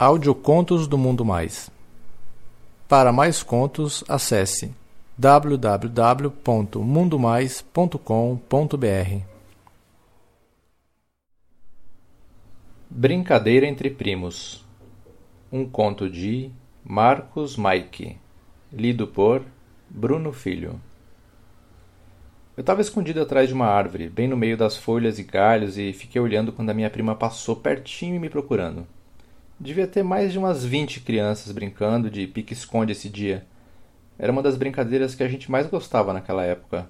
Audiocontos do Mundo Mais. Para mais contos, acesse www.mundomais.com.br. Brincadeira entre primos. Um conto de Marcos Mike, lido por Bruno Filho. Eu estava escondido atrás de uma árvore, bem no meio das folhas e galhos, e fiquei olhando quando a minha prima passou pertinho e me procurando. Devia ter mais de umas 20 crianças brincando de pique-esconde esse dia. Era uma das brincadeiras que a gente mais gostava naquela época.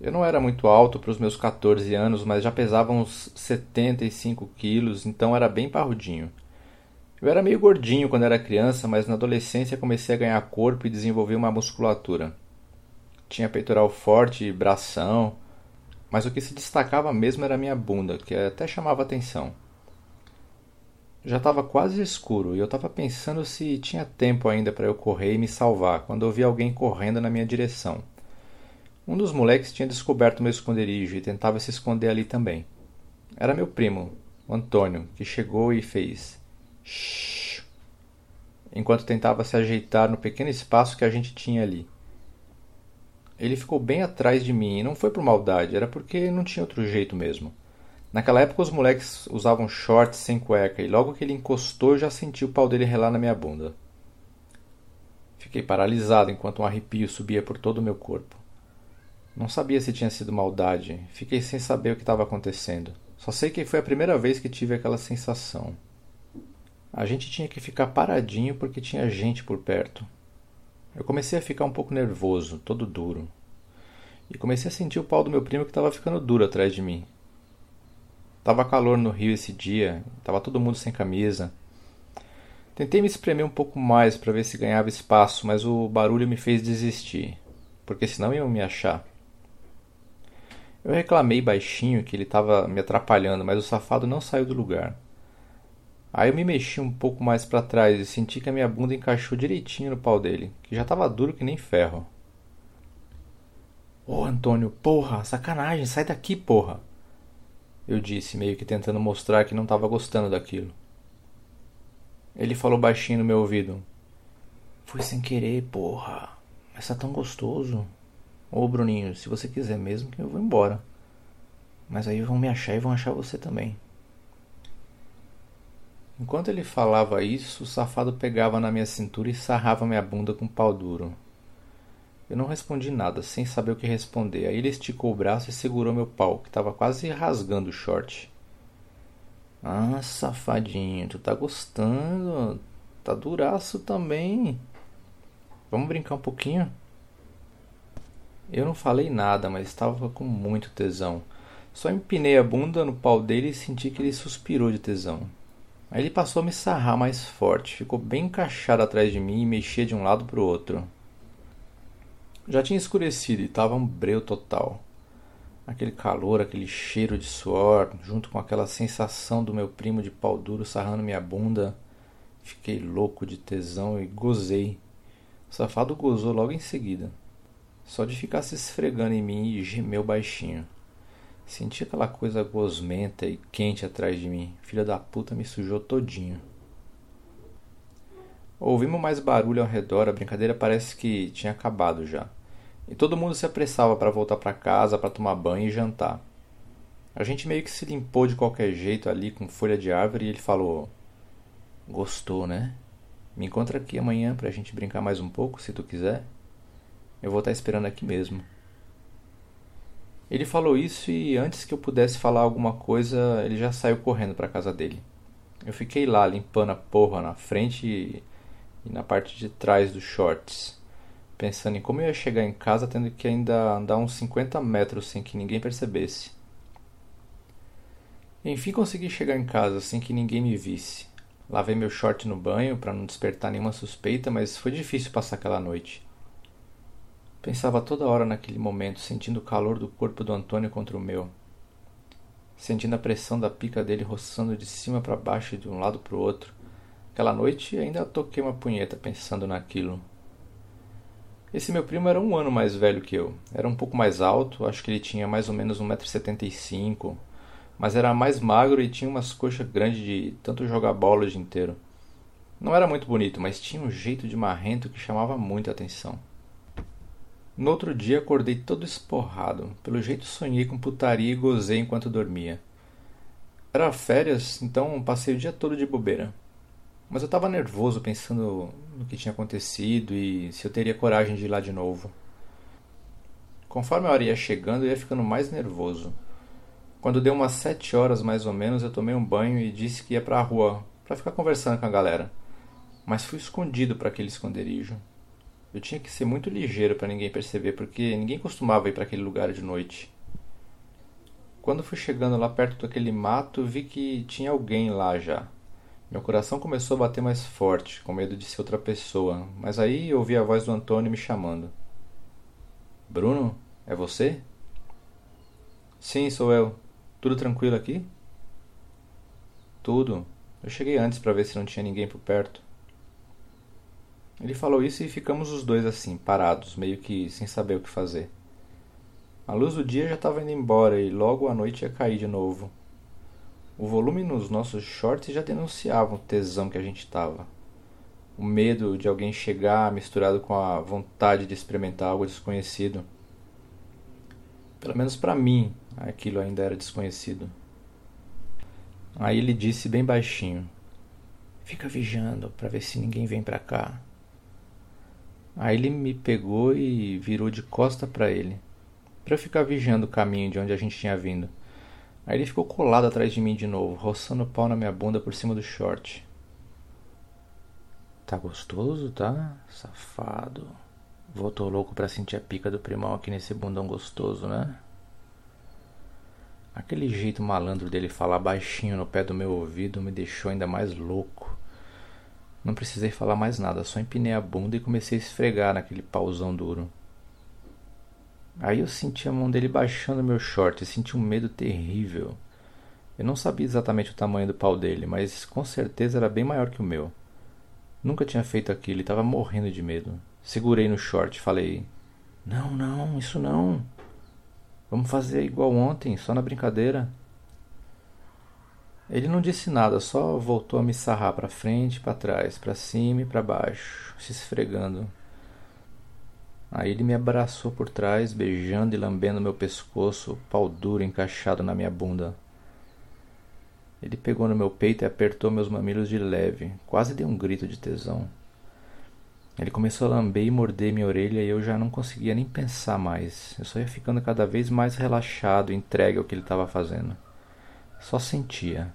Eu não era muito alto para os meus 14 anos, mas já pesava uns 75 quilos, então era bem parrudinho. Eu era meio gordinho quando era criança, mas na adolescência comecei a ganhar corpo e desenvolver uma musculatura. Tinha peitoral forte bração, mas o que se destacava mesmo era a minha bunda, que até chamava atenção. Já estava quase escuro e eu estava pensando se tinha tempo ainda para eu correr e me salvar quando ouvi alguém correndo na minha direção. Um dos moleques tinha descoberto meu esconderijo e tentava se esconder ali também. Era meu primo, o Antônio, que chegou e fez shh enquanto tentava se ajeitar no pequeno espaço que a gente tinha ali. Ele ficou bem atrás de mim e não foi por maldade, era porque não tinha outro jeito mesmo. Naquela época os moleques usavam shorts sem cueca e logo que ele encostou eu já senti o pau dele relar na minha bunda. Fiquei paralisado enquanto um arrepio subia por todo o meu corpo. Não sabia se tinha sido maldade, fiquei sem saber o que estava acontecendo. Só sei que foi a primeira vez que tive aquela sensação. A gente tinha que ficar paradinho porque tinha gente por perto. Eu comecei a ficar um pouco nervoso, todo duro. E comecei a sentir o pau do meu primo que estava ficando duro atrás de mim. Tava calor no Rio esse dia, tava todo mundo sem camisa. Tentei me espremer um pouco mais para ver se ganhava espaço, mas o barulho me fez desistir, porque senão iam me achar. Eu reclamei baixinho que ele estava me atrapalhando, mas o safado não saiu do lugar. Aí eu me mexi um pouco mais para trás e senti que a minha bunda encaixou direitinho no pau dele, que já estava duro que nem ferro. Ô Antônio, porra, sacanagem, sai daqui, porra! Eu disse, meio que tentando mostrar que não estava gostando daquilo. Ele falou baixinho no meu ouvido: Foi sem querer, porra. Mas tá tão gostoso. Ô Bruninho, se você quiser mesmo, eu vou embora. Mas aí vão me achar e vão achar você também. Enquanto ele falava isso, o safado pegava na minha cintura e sarrava minha bunda com pau duro. Eu não respondi nada, sem saber o que responder. Aí ele esticou o braço e segurou meu pau, que estava quase rasgando o short. Ah, safadinho, tu tá gostando? Tá duraço também. Vamos brincar um pouquinho? Eu não falei nada, mas estava com muito tesão. Só empinei a bunda no pau dele e senti que ele suspirou de tesão. Aí ele passou a me sarrar mais forte, ficou bem encaixado atrás de mim e mexia de um lado para o outro. Já tinha escurecido e estava um breu total. Aquele calor, aquele cheiro de suor, junto com aquela sensação do meu primo de pau duro sarrando minha bunda. Fiquei louco de tesão e gozei. O safado gozou logo em seguida. Só de ficar se esfregando em mim e gemeu baixinho. Senti aquela coisa gosmenta e quente atrás de mim. Filha da puta me sujou todinho. Ouvimos mais barulho ao redor, a brincadeira parece que tinha acabado já. E todo mundo se apressava para voltar para casa para tomar banho e jantar. A gente meio que se limpou de qualquer jeito ali com folha de árvore e ele falou: Gostou, né? Me encontra aqui amanhã pra gente brincar mais um pouco, se tu quiser. Eu vou estar esperando aqui mesmo. Ele falou isso e antes que eu pudesse falar alguma coisa, ele já saiu correndo para casa dele. Eu fiquei lá limpando a porra na frente e na parte de trás dos shorts, pensando em como eu ia chegar em casa tendo que ainda andar uns 50 metros sem que ninguém percebesse. Enfim consegui chegar em casa sem que ninguém me visse. Lavei meu short no banho para não despertar nenhuma suspeita, mas foi difícil passar aquela noite. Pensava toda hora naquele momento, sentindo o calor do corpo do Antônio contra o meu, sentindo a pressão da pica dele roçando de cima para baixo e de um lado para o outro Aquela noite ainda toquei uma punheta pensando naquilo. Esse meu primo era um ano mais velho que eu. Era um pouco mais alto, acho que ele tinha mais ou menos 1,75m, mas era mais magro e tinha umas coxas grandes de tanto jogar bola o dia inteiro. Não era muito bonito, mas tinha um jeito de marrento que chamava muita atenção. No outro dia acordei todo esporrado. Pelo jeito sonhei com putaria e gozei enquanto dormia. Era férias, então passei o dia todo de bobeira. Mas eu estava nervoso pensando no que tinha acontecido e se eu teria coragem de ir lá de novo. Conforme a hora ia chegando, eu ia ficando mais nervoso. Quando deu umas sete horas mais ou menos, eu tomei um banho e disse que ia para a rua para ficar conversando com a galera. Mas fui escondido para aquele esconderijo. Eu tinha que ser muito ligeiro para ninguém perceber, porque ninguém costumava ir para aquele lugar de noite. Quando fui chegando lá perto daquele mato, vi que tinha alguém lá já. Meu coração começou a bater mais forte, com medo de ser outra pessoa, mas aí ouvi a voz do Antônio me chamando. Bruno? É você? Sim, sou eu. Tudo tranquilo aqui? Tudo. Eu cheguei antes para ver se não tinha ninguém por perto. Ele falou isso e ficamos os dois assim, parados, meio que sem saber o que fazer. A luz do dia já estava indo embora e logo a noite ia cair de novo. O volume nos nossos shorts já denunciava o tesão que a gente estava. O medo de alguém chegar misturado com a vontade de experimentar algo desconhecido. Pelo menos para mim, aquilo ainda era desconhecido. Aí ele disse bem baixinho: Fica vigiando para ver se ninguém vem para cá. Aí ele me pegou e virou de costa para ele, para eu ficar vigiando o caminho de onde a gente tinha vindo. Aí ele ficou colado atrás de mim de novo, roçando o pau na minha bunda por cima do short. Tá gostoso, tá? Safado. Voltou louco pra sentir a pica do primão aqui nesse bundão gostoso, né? Aquele jeito malandro dele falar baixinho no pé do meu ouvido me deixou ainda mais louco. Não precisei falar mais nada, só empinei a bunda e comecei a esfregar naquele pauzão duro. Aí eu senti a mão dele baixando meu short e senti um medo terrível. Eu não sabia exatamente o tamanho do pau dele, mas com certeza era bem maior que o meu. Nunca tinha feito aquilo e estava morrendo de medo. Segurei no short e falei: Não, não, isso não. Vamos fazer igual ontem, só na brincadeira. Ele não disse nada, só voltou a me sarrar para frente, para trás, para cima e para baixo, se esfregando. Aí ele me abraçou por trás, beijando e lambendo meu pescoço, pau duro encaixado na minha bunda. Ele pegou no meu peito e apertou meus mamilos de leve, quase dei um grito de tesão. Ele começou a lamber e morder minha orelha e eu já não conseguia nem pensar mais. Eu só ia ficando cada vez mais relaxado, entregue ao que ele estava fazendo. Só sentia.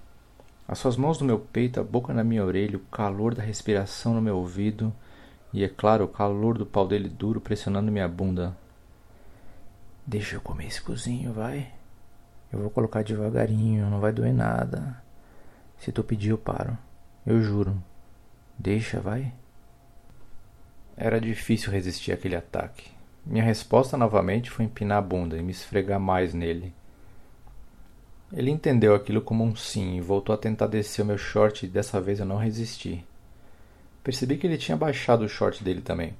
As suas mãos no meu peito, a boca na minha orelha, o calor da respiração no meu ouvido e, é claro, o calor do pau dele duro pressionando minha bunda. Deixa eu comer esse cozinho, vai. Eu vou colocar devagarinho, não vai doer nada. Se tu pedir, eu paro. Eu juro. Deixa, vai. Era difícil resistir àquele ataque. Minha resposta novamente foi empinar a bunda e me esfregar mais nele. Ele entendeu aquilo como um sim e voltou a tentar descer o meu short e dessa vez eu não resisti. Percebi que ele tinha baixado o short dele também.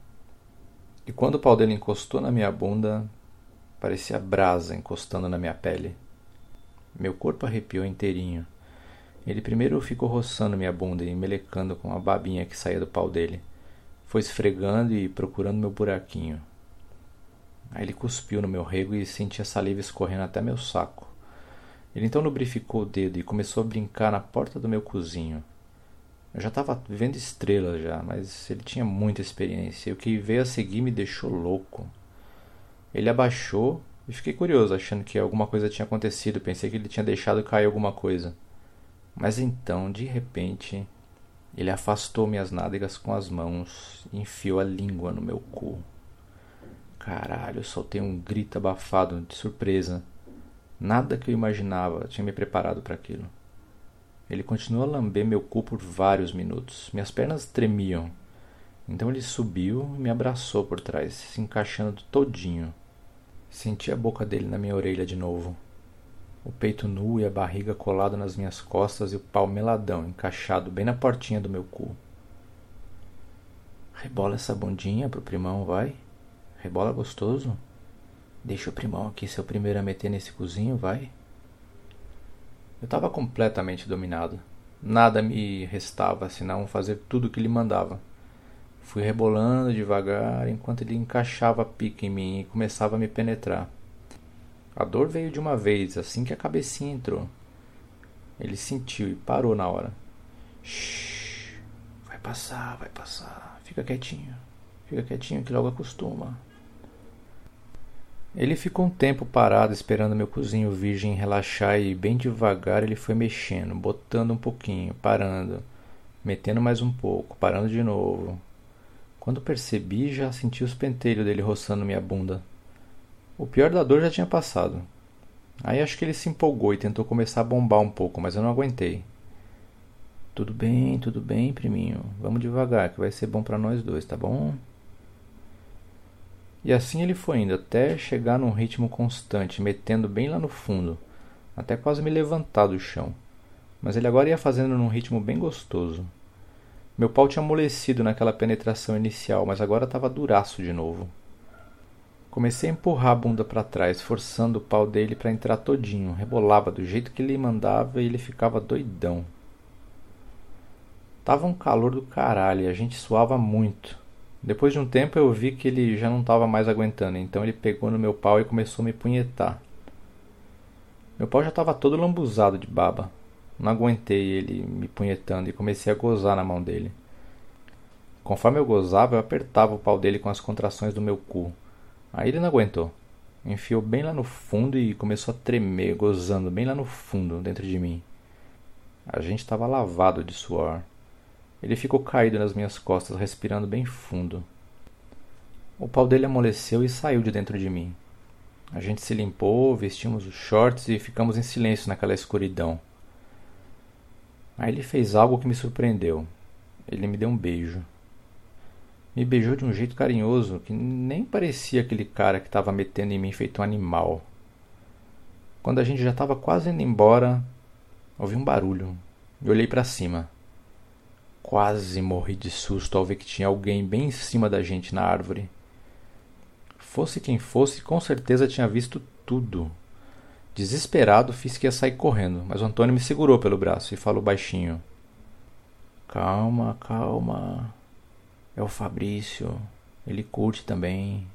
E quando o pau dele encostou na minha bunda, parecia brasa encostando na minha pele. Meu corpo arrepiou inteirinho. Ele primeiro ficou roçando minha bunda e melecando com a babinha que saía do pau dele. Foi esfregando e procurando meu buraquinho. Aí ele cuspiu no meu rego e senti a saliva escorrendo até meu saco. Ele então lubrificou o dedo e começou a brincar na porta do meu cozinho. Eu já estava vendo estrelas já, mas ele tinha muita experiência e o que veio a seguir me deixou louco. Ele abaixou e fiquei curioso, achando que alguma coisa tinha acontecido. Pensei que ele tinha deixado cair alguma coisa. Mas então, de repente, ele afastou minhas nádegas com as mãos e enfiou a língua no meu cu. Caralho, eu soltei um grito abafado de surpresa. Nada que eu imaginava tinha me preparado para aquilo. Ele continuou a lamber meu cu por vários minutos. Minhas pernas tremiam. Então ele subiu e me abraçou por trás, se encaixando todinho. Senti a boca dele na minha orelha de novo o peito nu e a barriga colado nas minhas costas e o pau meladão encaixado bem na portinha do meu cu. Rebola essa bundinha pro primão, vai. Rebola gostoso. Deixa o primão aqui ser o primeiro a meter nesse cozinho, vai. Eu estava completamente dominado. Nada me restava senão fazer tudo o que ele mandava. Fui rebolando devagar enquanto ele encaixava a pica em mim e começava a me penetrar. A dor veio de uma vez, assim que a cabecinha entrou. Ele sentiu e parou na hora. Shhh, vai passar, vai passar. Fica quietinho. Fica quietinho que logo acostuma. Ele ficou um tempo parado esperando meu cozinho virgem relaxar e bem devagar ele foi mexendo, botando um pouquinho, parando, metendo mais um pouco, parando de novo. Quando percebi, já senti os pentelhos dele roçando minha bunda. O pior da dor já tinha passado. Aí acho que ele se empolgou e tentou começar a bombar um pouco, mas eu não aguentei. Tudo bem, tudo bem, priminho. Vamos devagar, que vai ser bom para nós dois, tá bom? E assim ele foi indo, até chegar num ritmo constante, metendo bem lá no fundo, até quase me levantar do chão. Mas ele agora ia fazendo num ritmo bem gostoso. Meu pau tinha amolecido naquela penetração inicial, mas agora estava duraço de novo. Comecei a empurrar a bunda para trás, forçando o pau dele para entrar todinho. Rebolava do jeito que ele mandava e ele ficava doidão. Tava um calor do caralho e a gente suava muito. Depois de um tempo eu vi que ele já não estava mais aguentando, então ele pegou no meu pau e começou a me punhetar. Meu pau já estava todo lambuzado de baba. Não aguentei ele me punhetando e comecei a gozar na mão dele. Conforme eu gozava, eu apertava o pau dele com as contrações do meu cu. Aí ele não aguentou. Enfiou bem lá no fundo e começou a tremer, gozando bem lá no fundo, dentro de mim. A gente estava lavado de suor. Ele ficou caído nas minhas costas, respirando bem fundo. O pau dele amoleceu e saiu de dentro de mim. A gente se limpou, vestimos os shorts e ficamos em silêncio naquela escuridão. Aí ele fez algo que me surpreendeu. Ele me deu um beijo. Me beijou de um jeito carinhoso que nem parecia aquele cara que estava metendo em mim feito um animal. Quando a gente já estava quase indo embora, ouvi um barulho e olhei para cima. Quase morri de susto ao ver que tinha alguém bem em cima da gente na árvore. Fosse quem fosse, com certeza tinha visto tudo. Desesperado, fiz que ia sair correndo, mas o Antônio me segurou pelo braço e falou baixinho: Calma, calma. É o Fabrício. Ele curte também.